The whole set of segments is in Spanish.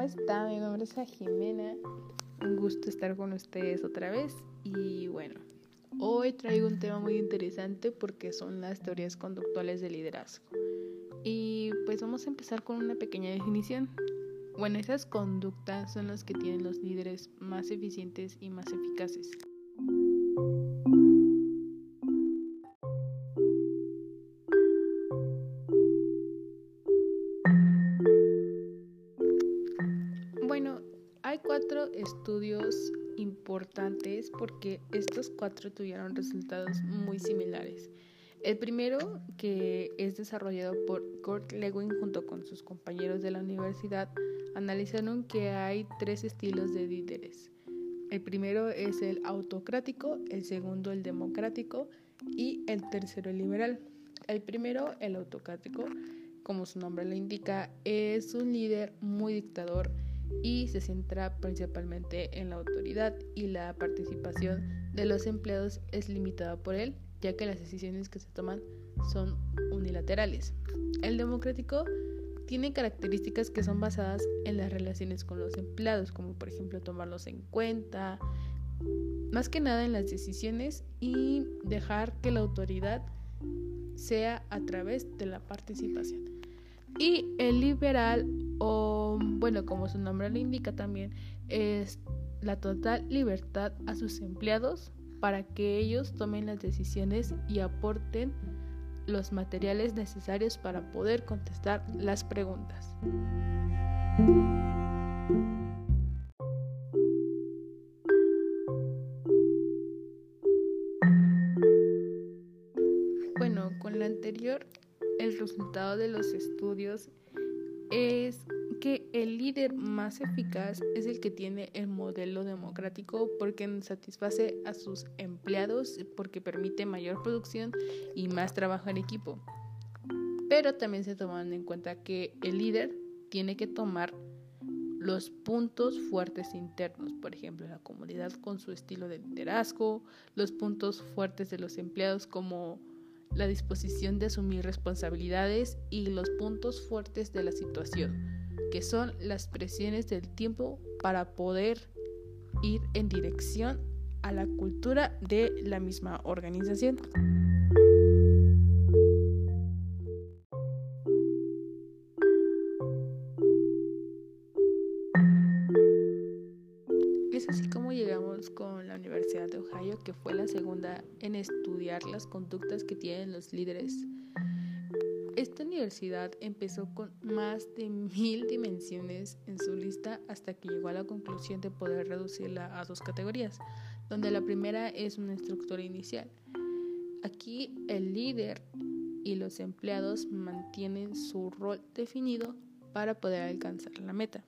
¿cómo están? Mi nombre es Jimena. Un gusto estar con ustedes otra vez. Y bueno, hoy traigo un tema muy interesante porque son las teorías conductuales del liderazgo. Y pues vamos a empezar con una pequeña definición. Bueno, esas conductas son las que tienen los líderes más eficientes y más eficaces. Importantes porque estos cuatro tuvieron resultados muy similares. El primero, que es desarrollado por Kurt Lewin junto con sus compañeros de la universidad, analizaron que hay tres estilos de líderes. El primero es el autocrático, el segundo el democrático y el tercero el liberal. El primero, el autocrático, como su nombre lo indica, es un líder muy dictador y se centra principalmente en la autoridad y la participación de los empleados es limitada por él, ya que las decisiones que se toman son unilaterales. El democrático tiene características que son basadas en las relaciones con los empleados, como por ejemplo tomarlos en cuenta, más que nada en las decisiones y dejar que la autoridad sea a través de la participación. Y el liberal, o bueno, como su nombre lo indica también, es la total libertad a sus empleados para que ellos tomen las decisiones y aporten los materiales necesarios para poder contestar las preguntas. Bueno, con lo anterior el resultado de los estudios es que el líder más eficaz es el que tiene el modelo democrático porque satisface a sus empleados, porque permite mayor producción y más trabajo en equipo. Pero también se toman en cuenta que el líder tiene que tomar los puntos fuertes internos, por ejemplo, la comunidad con su estilo de liderazgo, los puntos fuertes de los empleados como la disposición de asumir responsabilidades y los puntos fuertes de la situación, que son las presiones del tiempo para poder ir en dirección a la cultura de la misma organización. Universidad de Ohio, que fue la segunda en estudiar las conductas que tienen los líderes. Esta universidad empezó con más de mil dimensiones en su lista hasta que llegó a la conclusión de poder reducirla a dos categorías, donde la primera es una estructura inicial. Aquí el líder y los empleados mantienen su rol definido para poder alcanzar la meta.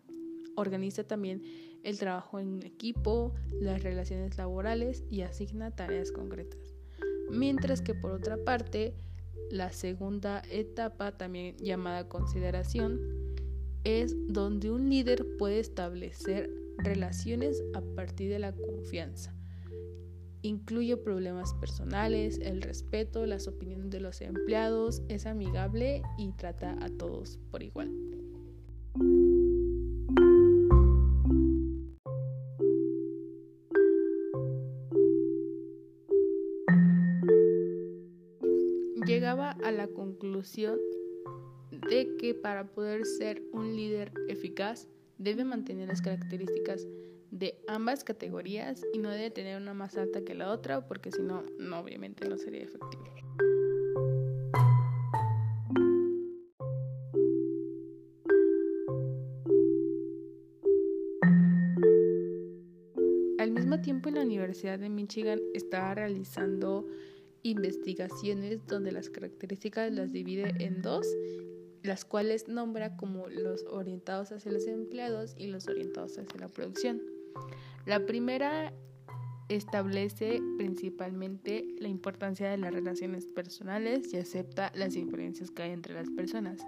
Organiza también el trabajo en equipo, las relaciones laborales y asigna tareas concretas. Mientras que por otra parte, la segunda etapa, también llamada consideración, es donde un líder puede establecer relaciones a partir de la confianza. Incluye problemas personales, el respeto, las opiniones de los empleados, es amigable y trata a todos por igual. Conclusión de que para poder ser un líder eficaz debe mantener las características de ambas categorías y no debe tener una más alta que la otra porque si no, no obviamente no sería efectivo. Al mismo tiempo en la Universidad de Michigan estaba realizando investigaciones donde las características las divide en dos, las cuales nombra como los orientados hacia los empleados y los orientados hacia la producción. La primera establece principalmente la importancia de las relaciones personales y acepta las diferencias que hay entre las personas,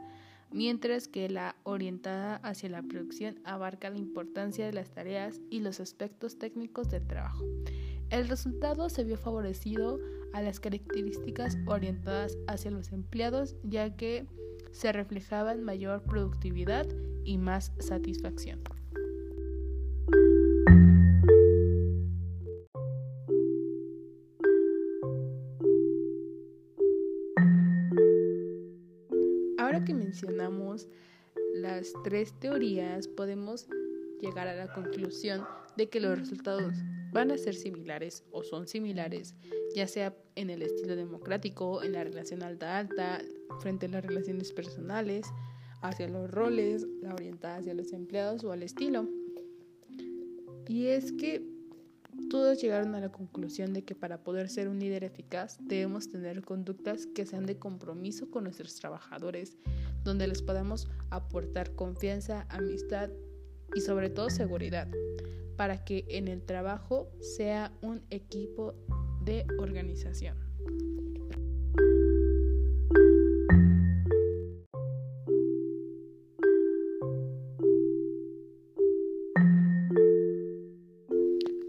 mientras que la orientada hacia la producción abarca la importancia de las tareas y los aspectos técnicos del trabajo. El resultado se vio favorecido a las características orientadas hacia los empleados, ya que se reflejaba en mayor productividad y más satisfacción. Ahora que mencionamos las tres teorías, podemos llegar a la conclusión de que los resultados van a ser similares o son similares, ya sea en el estilo democrático, en la relación alta-alta, frente a las relaciones personales, hacia los roles, la orientada hacia los empleados o al estilo. Y es que todos llegaron a la conclusión de que para poder ser un líder eficaz debemos tener conductas que sean de compromiso con nuestros trabajadores, donde les podamos aportar confianza, amistad y sobre todo seguridad, para que en el trabajo sea un equipo de organización.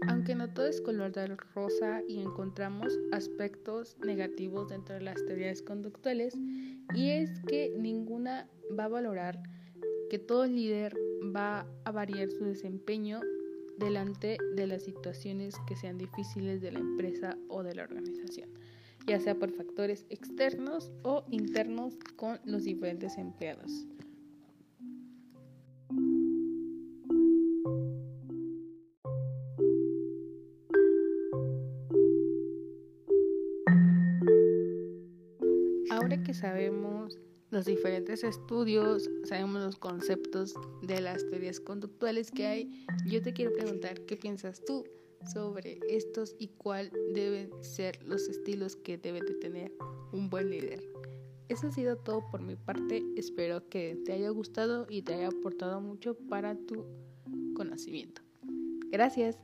Aunque no todo es color de rosa y encontramos aspectos negativos dentro de las teorías conductuales, y es que ninguna va a valorar que todo líder va a variar su desempeño delante de las situaciones que sean difíciles de la empresa o de la organización, ya sea por factores externos o internos con los diferentes empleados. Ahora que sabemos los diferentes estudios, sabemos los conceptos de las teorías conductuales que hay, yo te quiero preguntar qué piensas tú sobre estos y cuál deben ser los estilos que debe de tener un buen líder. Eso ha sido todo por mi parte, espero que te haya gustado y te haya aportado mucho para tu conocimiento. Gracias.